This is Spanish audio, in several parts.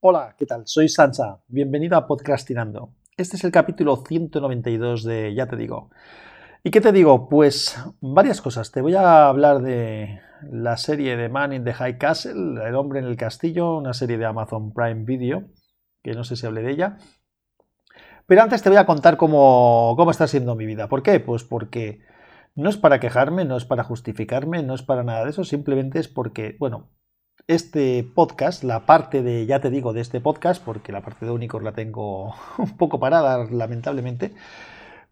Hola, ¿qué tal? Soy Sansa. Bienvenido a Podcastinando. Este es el capítulo 192 de Ya te digo. ¿Y qué te digo? Pues varias cosas. Te voy a hablar de la serie de Man in the High Castle, El hombre en el castillo, una serie de Amazon Prime Video, que no sé si hablé de ella. Pero antes te voy a contar cómo, cómo está siendo mi vida. ¿Por qué? Pues porque no es para quejarme, no es para justificarme, no es para nada de eso, simplemente es porque, bueno, este podcast, la parte de, ya te digo, de este podcast, porque la parte de Unicor la tengo un poco parada, lamentablemente,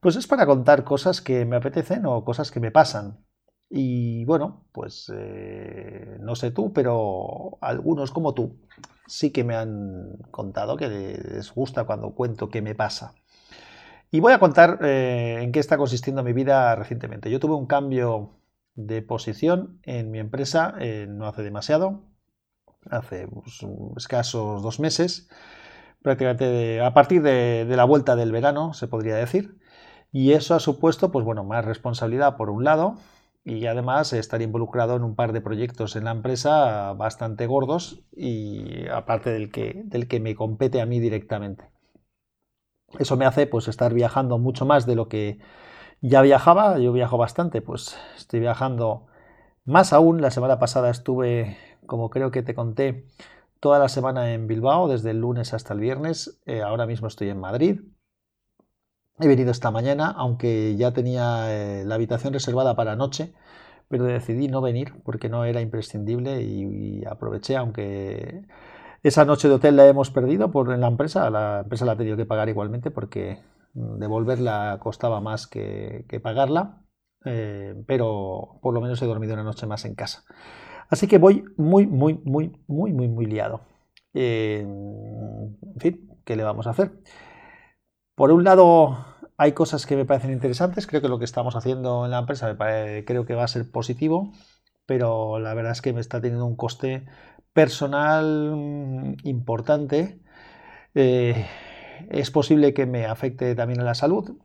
pues es para contar cosas que me apetecen o cosas que me pasan. Y bueno, pues eh, no sé tú, pero algunos como tú sí que me han contado que les gusta cuando cuento qué me pasa. Y voy a contar eh, en qué está consistiendo mi vida recientemente. Yo tuve un cambio de posición en mi empresa eh, no hace demasiado, hace pues, escasos dos meses, prácticamente a partir de, la vuelta del verano, se podría decir. Y eso ha supuesto, pues bueno, más responsabilidad por un lado y además estar involucrado en un par de proyectos en la empresa bastante gordos y aparte del que, del que me compete a mí directamente. Eso me hace pues estar viajando mucho más de lo que ya viajaba. Yo viajo bastante, pues estoy viajando más aún. La semana pasada estuve como creo que te conté, toda la semana en Bilbao, desde el lunes hasta el viernes. Eh, ahora mismo estoy en Madrid. He venido esta mañana, aunque ya tenía eh, la habitación reservada para noche, pero decidí no venir porque no era imprescindible y, aproveché, aunque esa noche de hotel la hemos perdido por en la empresa, la empresa la ha tenido que pagar igualmente porque mm, devolverla costaba más que, pagarla, eh, pero por lo menos he dormido una noche más en casa. Así que voy muy, muy, muy, muy, muy, muy liado. en fin, ¿qué le vamos a hacer? Por un lado, hay cosas que me parecen interesantes. Creo que lo que estamos haciendo en la empresa creo que va a ser positivo, pero la verdad es que me está teniendo un coste personal mm, importante. Eh, es posible que me afecte también a la salud.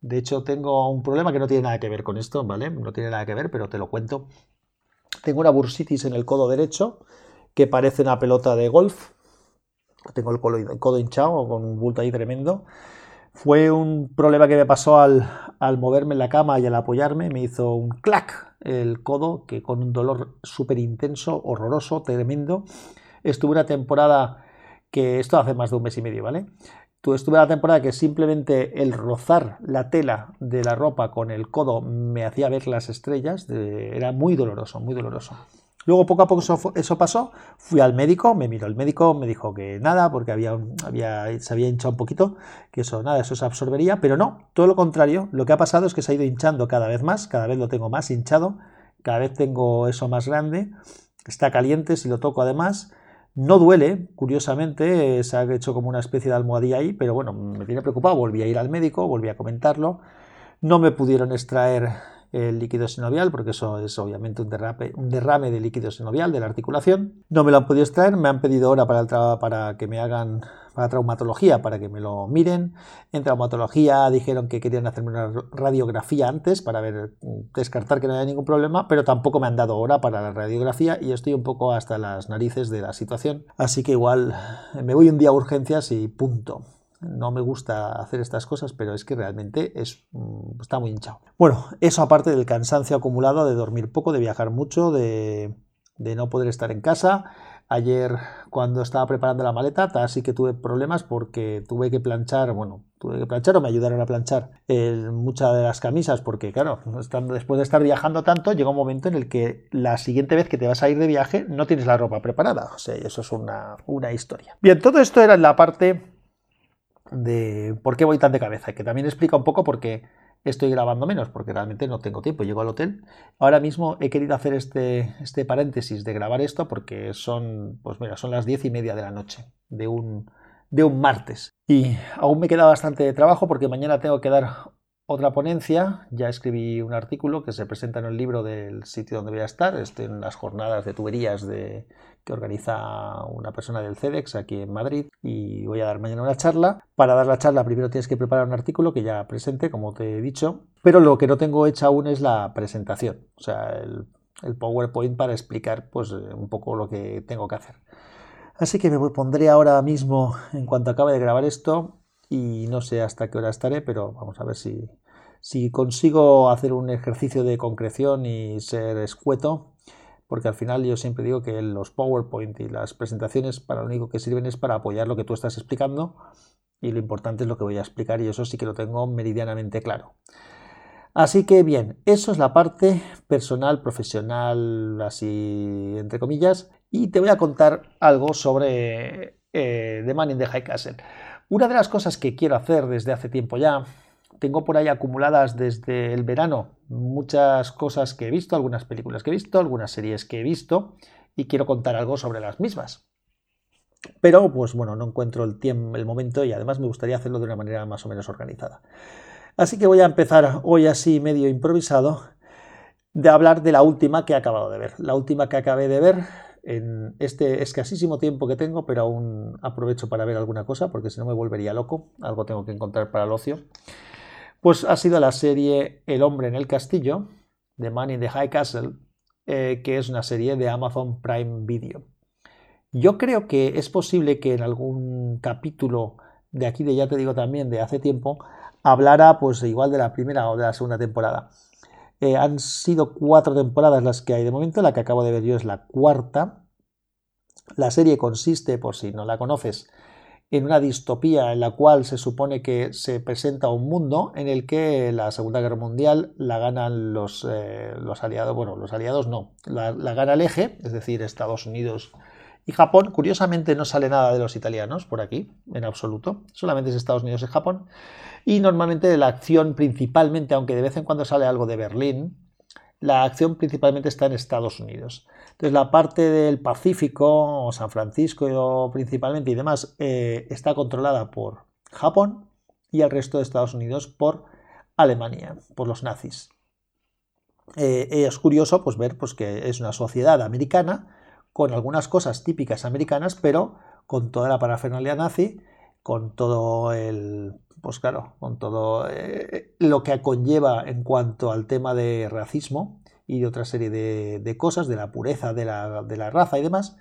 De hecho, tengo un problema que no tiene nada que ver con esto, ¿vale? No tiene nada que ver, pero te lo cuento. Tengo una bursitis en el codo derecho que parece una pelota de golf. Tengo el codo, hinchado con un bulto ahí tremendo. Fue un problema que me pasó al, moverme en la cama y al apoyarme. Me hizo un clac el codo, que con un dolor súper intenso, horroroso, tremendo. Estuve una temporada que esto hace más de un mes y medio, ¿vale? Estuve la temporada que simplemente el rozar la tela de la ropa con el codo me hacía ver las estrellas, era muy doloroso, muy doloroso. Luego poco a poco eso, pasó, fui al médico, me miró el médico, me dijo que nada, porque había, había, se había hinchado un poquito, que eso nada, eso se absorbería, pero no, todo lo contrario, lo que ha pasado es que se ha ido hinchando cada vez más, cada vez lo tengo más hinchado, cada vez tengo eso más grande, está caliente si lo toco además, no duele, curiosamente, se ha hecho como una especie de almohadilla ahí, pero bueno, me tiene preocupado. Volví a ir al médico, volví a comentarlo. No me pudieron extraer el líquido sinovial, porque eso es obviamente un, un derrame de líquido sinovial de la articulación. No me lo han podido extraer, me han pedido ahora para, el para que me hagan para traumatología para que me lo miren. En traumatología dijeron que querían hacerme una radiografía antes para ver, descartar que no haya ningún problema, pero tampoco me han dado hora para la radiografía y estoy un poco hasta las narices de la situación. Así que igual me voy un día a urgencias y punto. No me gusta hacer estas cosas, pero es que realmente mm, está muy hinchado. Bueno, eso aparte del cansancio acumulado de dormir poco, de viajar mucho, de, de no poder estar en casa Ayer cuando estaba preparando la maleta, así que tuve problemas porque tuve que planchar, bueno, tuve que planchar o me ayudaron a planchar muchas de las camisas porque claro, después de estar viajando tanto, llega un momento en el que la siguiente vez que te vas a ir de viaje no tienes la ropa preparada. O sea, eso es una, una historia. Bien, todo esto era en la parte de por qué voy tan de cabeza, que también explica un poco por qué estoy grabando menos porque realmente no tengo tiempo. Llego al hotel. Ahora mismo he querido hacer este, este paréntesis de grabar esto porque son, pues mira, son las diez y media de la noche de un, de un martes. Y aún me queda bastante trabajo porque mañana tengo que dar otra ponencia. Ya escribí un artículo que se presenta en el libro del sitio donde voy a estar. Estoy en las jornadas de tuberías que organiza una persona del CEDEX aquí en Madrid y voy a dar mañana una charla. Para dar la charla primero tienes que preparar un artículo que ya presente, como te he dicho, pero lo que no tengo hecha aún es la presentación, o sea, el, PowerPoint para explicar pues un poco lo que tengo que hacer. Así que me pondré ahora mismo en cuanto acabe de grabar esto y no sé hasta qué hora estaré, pero vamos a ver si, si consigo hacer un ejercicio de concreción y ser escueto, porque al final yo siempre digo que los PowerPoint y las presentaciones para lo único que sirven es para apoyar lo que tú estás explicando y lo importante es lo que voy a explicar y eso sí que lo tengo meridianamente claro. Así que bien, eso es la parte personal, profesional, así entre comillas, y te voy a contar algo sobre eh, The Man in the High Castle. Una de las cosas que quiero hacer desde hace tiempo ya, tengo por ahí acumuladas desde el verano muchas cosas que he visto, algunas películas que he visto, algunas series que he visto, y quiero contar algo sobre las mismas. Pero, pues bueno, no encuentro el tiempo, el momento y además me gustaría hacerlo de una manera más o menos organizada. Así que voy a empezar hoy así medio improvisado de hablar de la última que he acabado de ver. La última que acabé de ver en este escasísimo tiempo que tengo, pero aún aprovecho para ver alguna cosa porque si no me volvería loco. Algo tengo que encontrar para el ocio. Pues ha sido la serie El hombre en el castillo, de Man in the High Castle, eh, que es una serie de Amazon Prime Video. Yo creo que es posible que en algún capítulo de aquí de ya te digo también de hace tiempo hablara pues igual de la primera o de la segunda temporada. Eh, han sido cuatro temporadas las que hay de momento, la que acabo de ver yo es la cuarta. La serie consiste, por si no la conoces, en una distopía en la cual se supone que se presenta un mundo en el que la Segunda Guerra Mundial la ganan los, eh, los aliados, bueno, los aliados no, la, la, gana el eje, es decir, Estados Unidos y Japón. Curiosamente no sale nada de los italianos por aquí, en absoluto, solamente es Estados Unidos y Japón. Y normalmente la acción principalmente, aunque de vez en cuando sale algo de Berlín, la acción principalmente está en Estados Unidos. Entonces la parte del Pacífico, o San Francisco principalmente y demás, eh, está controlada por Japón y el resto de Estados Unidos por Alemania, por los nazis. Eh, es curioso pues, ver pues, que es una sociedad americana con algunas cosas típicas americanas, pero con toda la parafernalia nazi, con todo el pues claro, con todo eh, lo que conlleva en cuanto al tema de racismo y de otra serie de, cosas, de la pureza de la, raza y demás.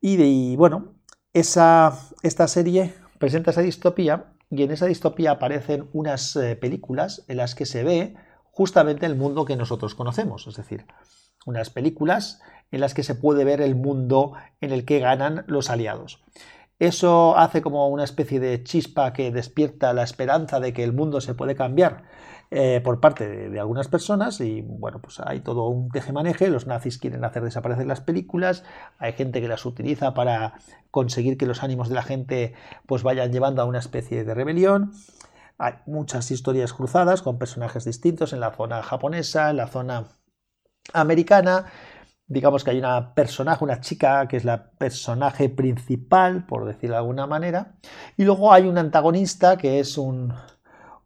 Y, bueno, esa, esta serie presenta esa distopía y en esa distopía aparecen unas eh, películas en las que se ve justamente el mundo que nosotros conocemos, es decir, unas películas en las que se puede ver el mundo en el que ganan los aliados. Eso hace como una especie de chispa que despierta la esperanza de que el mundo se puede cambiar eh, por parte de, algunas personas y bueno, pues hay todo un tejemaneje, los nazis quieren hacer desaparecer las películas, hay gente que las utiliza para conseguir que los ánimos de la gente pues vayan llevando a una especie de rebelión. Hay muchas historias cruzadas con personajes distintos en la zona japonesa, en la zona americana digamos que hay una personaje, una chica que es la personaje principal, por decirlo de alguna manera, y luego hay un antagonista que es un,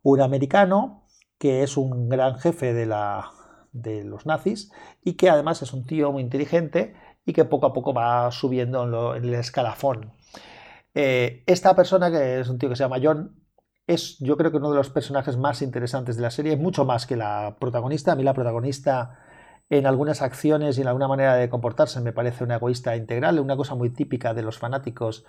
un americano, que es un gran jefe de, la, de los nazis y que además es un tío muy inteligente y que poco a poco va subiendo en, el escalafón. Eh, esta persona, que es un tío que se llama John, es yo creo que uno de los personajes más interesantes de la serie, mucho más que la protagonista. A mí la protagonista en algunas acciones y en alguna manera de comportarse me parece una egoísta integral, una cosa muy típica de los fanáticos.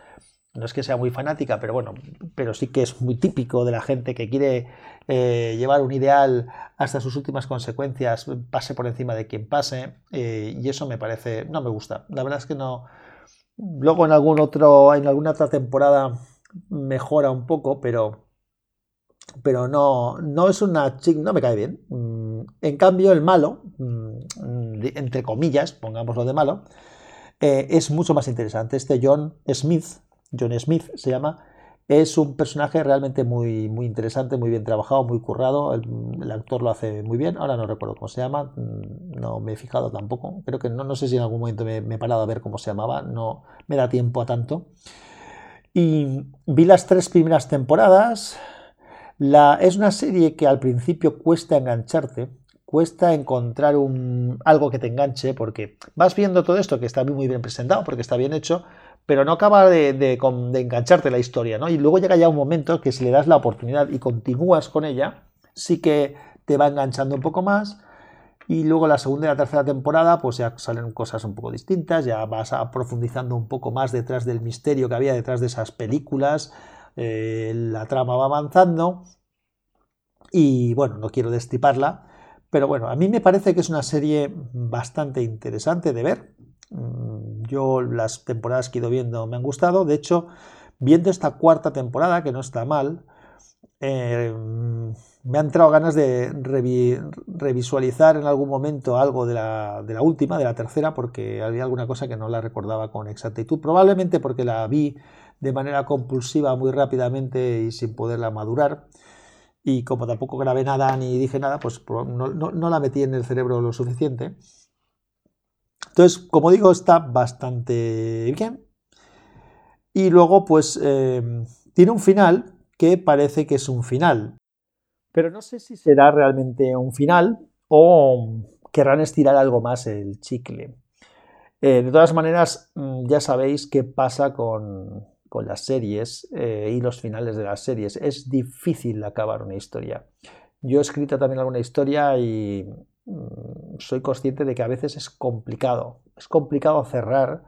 No es que sea muy fanática, pero bueno, pero sí que es muy típico de la gente que quiere eh, llevar un ideal hasta sus últimas consecuencias, pase por encima de quien pase, eh, y eso me parece, no me gusta. La verdad es que no. Luego en algún otro, en alguna otra temporada mejora un poco, pero, pero no, no es una chica, no me cae bien. Mm, en cambio, el malo, mm, entre comillas, pongámoslo de malo, eh, es mucho más interesante. Este John Smith, John Smith se llama, es un personaje realmente muy, muy interesante, muy bien trabajado, muy currado. El, actor lo hace muy bien. Ahora no recuerdo cómo se llama, mm, no me he fijado tampoco. Creo que no, no sé si en algún momento me, me he parado a ver cómo se llamaba, no me da tiempo a tanto. Y vi las tres primeras temporadas, es una serie que al principio cuesta engancharte, cuesta encontrar un, algo que te enganche, porque vas viendo todo esto que está muy bien presentado, porque está bien hecho, pero no acaba de, engancharte la historia, ¿no? Y luego llega ya un momento que si le das la oportunidad y continúas con ella, sí que te va enganchando un poco más. Y luego la segunda y la tercera temporada, pues ya salen cosas un poco distintas, ya vas profundizando un poco más detrás del misterio que había detrás de esas películas, eh, la trama va avanzando y bueno, no quiero destriparla, pero bueno, a mí me parece que es una serie bastante interesante de ver. Mm, yo las temporadas que he ido viendo me han gustado, de hecho, viendo esta cuarta temporada, que no está mal, eh, me han entrado ganas de revisualizar en algún momento algo de la, de la, última, de la tercera, porque había alguna cosa que no la recordaba con exactitud. Probablemente porque la vi de manera compulsiva muy rápidamente y sin poderla madurar. Y como tampoco grabé nada ni dije nada, pues no, la metí en el cerebro lo suficiente. Entonces, como digo, está bastante bien. Y luego, pues, eh, tiene un final que parece que es un final. Pero no sé si será realmente un final o querrán estirar algo más el chicle. Eh, de todas maneras, mm, ya sabéis qué pasa con, las series eh, y los finales de las series. Es difícil acabar una historia. Yo he escrito también alguna historia y mm, soy consciente de que a veces es complicado. Es complicado cerrar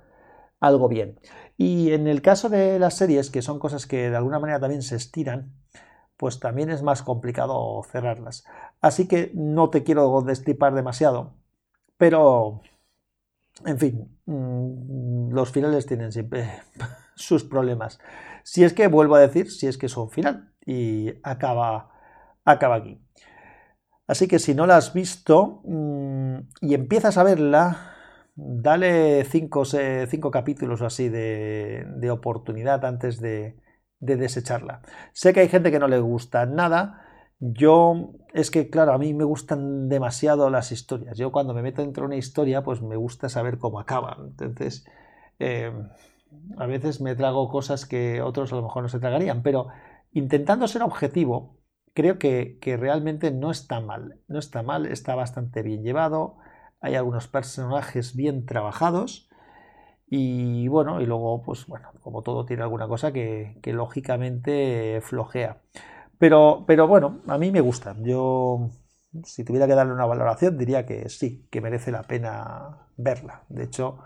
algo bien. Y en el caso de las series, que son cosas que de alguna manera también se estiran, pues también es más complicado cerrarlas. Así que no te quiero destripar demasiado, pero, en fin, mm, los finales tienen siempre sus problemas. Si es que, vuelvo a decir, si es que es un final y acaba, acaba aquí. Así que si no la has visto mm, y empiezas a verla, dale cinco, cinco capítulos así de, oportunidad antes de, de desecharla. Sé que hay gente que no le gusta nada. Yo, es que, claro, a mí me gustan demasiado las historias. Yo cuando me meto dentro de una historia, pues me gusta saber cómo acaba. Entonces, eh, a veces me trago cosas que otros a lo mejor no se tragarían, pero intentando ser objetivo, creo que, que realmente no está mal. No está mal, está bastante bien llevado. Hay algunos personajes bien trabajados y bueno, y luego, pues bueno, como todo tiene alguna cosa que, lógicamente flojea. Pero, pero bueno, a mí me gusta. Yo, si tuviera que darle una valoración, diría que sí, que merece la pena verla. De hecho,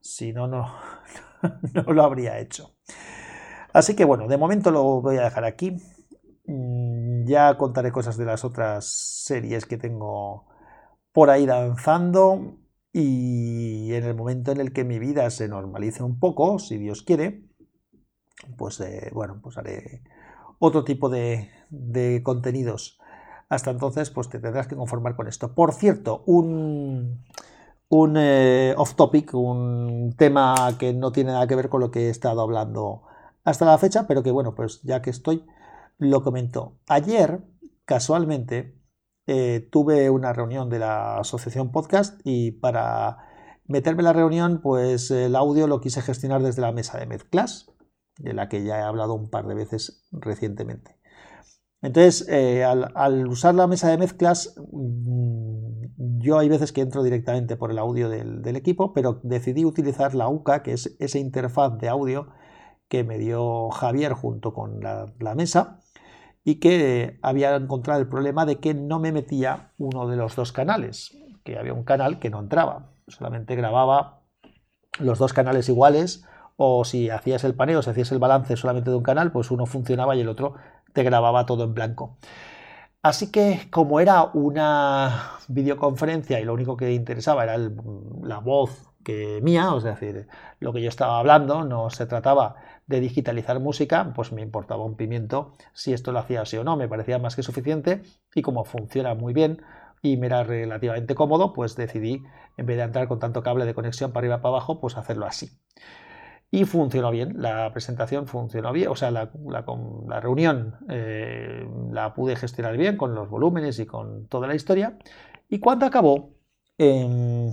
si no, no, no lo habría hecho. Así que bueno, de momento lo voy a dejar aquí. Mm, ya contaré cosas de las otras series que tengo por ahí danzando y en el momento en el que mi vida se normalice un poco, si Dios quiere, pues eh, bueno, pues haré otro tipo de, contenidos. Hasta entonces, pues te tendrás que conformar con esto. Por cierto, un, un eh, off topic, un tema que no tiene nada que ver con lo que he estado hablando hasta la fecha, pero que bueno, pues ya que estoy, lo comento. Ayer, casualmente, eh, tuve una reunión de la asociación podcast y para meterme en la reunión, pues el audio lo quise gestionar desde la mesa de mezclas, de la que ya he hablado un par de veces recientemente. Entonces, eh, al, usar la mesa de mezclas, mm, yo hay veces que entro directamente por el audio del, equipo, pero decidí utilizar la UCA, que es esa interfaz de audio que me dio Javier junto con la mesa, y que había encontrado el problema de que no me metía uno de los dos canales, que había un canal que no entraba, solamente grababa los dos canales iguales o si hacías el paneo, si hacías el balance solamente de un canal, pues uno funcionaba y el otro te grababa todo en blanco. Así que como era una videoconferencia y lo único que interesaba era la voz que mía, es decir, lo que yo estaba hablando, no se trataba de digitalizar música, pues me importaba un pimiento si esto lo hacía así o no, me parecía más que suficiente y como funciona muy bien y me era relativamente cómodo, pues decidí, en vez de entrar con tanto cable de conexión para arriba para abajo, pues hacerlo así. Y funcionó bien, la presentación funcionó bien, o sea, la, reunión eh, la pude gestionar bien con los volúmenes y con toda la historia. Y cuando acabó, em,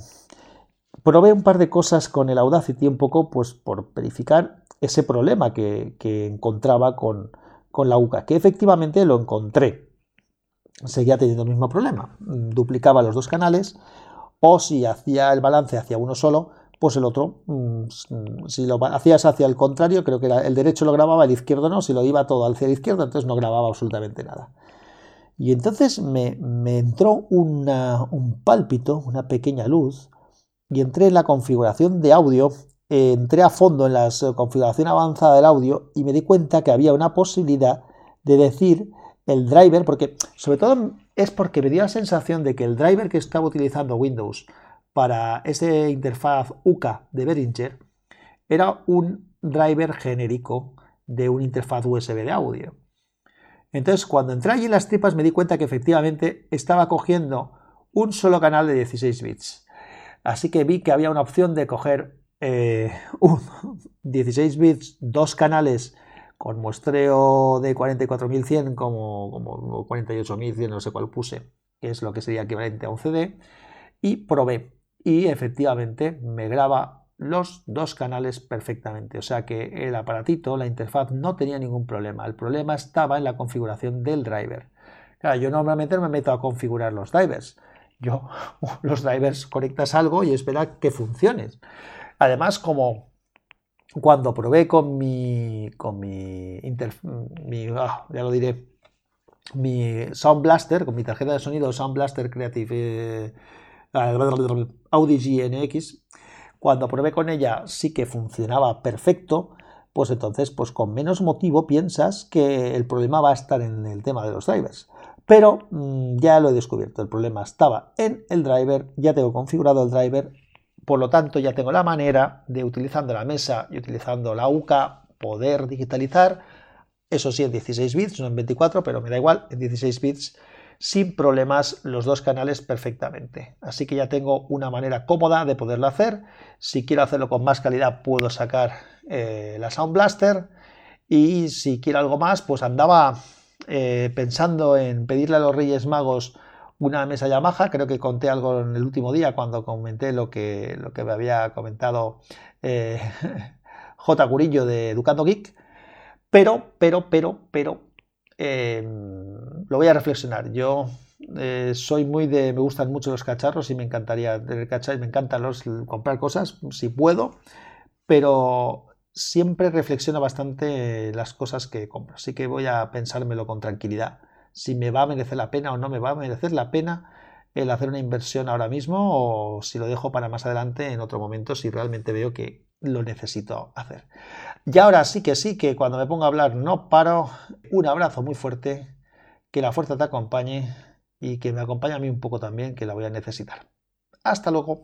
probé un par de cosas con el Audacity un poco pues por verificar ese problema que, encontraba con, la UCA, que efectivamente lo encontré. Seguía teniendo el mismo problema. Duplicaba los dos canales o si hacía el balance hacia uno solo, pues el otro, mm, si lo hacías hacia el contrario, creo que el derecho lo grababa, el izquierdo no, si lo iba todo hacia la izquierda, entonces no grababa absolutamente nada. Y entonces me, entró un pálpito, una pequeña luz, y entré en la configuración de audio, entré a fondo en la configuración avanzada del audio y me di cuenta que había una posibilidad de decir el driver, porque sobre todo es porque me dio la sensación de que el driver que estaba utilizando Windows para ese interfaz UCA de Behringer era un driver genérico de una interfaz USB de audio. Entonces, cuando entré allí en las tripas me di cuenta que efectivamente estaba cogiendo un solo canal de 16 bits. Así que vi que había una opción de coger eh, un 16 bits, dos canales con muestreo de 44.100 como, como 48.100, no sé cuál puse, que es lo que sería equivalente a un CD, y probé. Y efectivamente me graba los dos canales perfectamente. O sea que el aparatito, la interfaz, no tenía ningún problema. El problema estaba en la configuración del driver. Claro, yo normalmente no me meto a configurar los drivers. Yo los drivers conectas algo y esperas que funcione. Además, como cuando probé con mi, con mi, ah, ya lo diré, mi Sound Blaster, con mi tarjeta de sonido Sound Blaster Creative eh, Audi GNX, cuando probé con ella sí que funcionaba perfecto, pues entonces, pues con menos motivo piensas que el problema va a estar en el tema de los drivers. Pero mm, ya lo he descubierto, el problema estaba en el driver, ya tengo configurado el driver, por lo tanto ya tengo la manera de utilizando la mesa y utilizando la UCA poder digitalizar, eso sí en 16 bits, no en 24, pero me da igual, en 16 bits sin problemas los dos canales perfectamente. Así que ya tengo una manera cómoda de poderlo hacer. Si quiero hacerlo con más calidad puedo sacar eh, la Sound Blaster y si quiero algo más pues andaba eh, pensando en pedirle a los Reyes Magos una mesa Yamaha, creo que conté algo en el último día cuando comenté lo que, lo que me había comentado eh, J. Curillo de Educando Geek, pero, pero, pero, pero, Em, lo voy a reflexionar. Yo eh, soy muy de. Me gustan mucho los cacharros y me encantaría tener cacharros. Me encantan los, comprar cosas si puedo, pero siempre reflexiono bastante las cosas que compro. Así que voy a pensármelo con tranquilidad. Si me va a merecer la pena o no me va a merecer la pena el hacer una inversión ahora mismo o si lo dejo para más adelante en otro momento si realmente veo que lo necesito hacer. Y ahora sí que sí, que cuando me pongo a hablar no paro. Un abrazo muy fuerte, que la fuerza te acompañe y que me acompañe a mí un poco también, que la voy a necesitar. Hasta luego.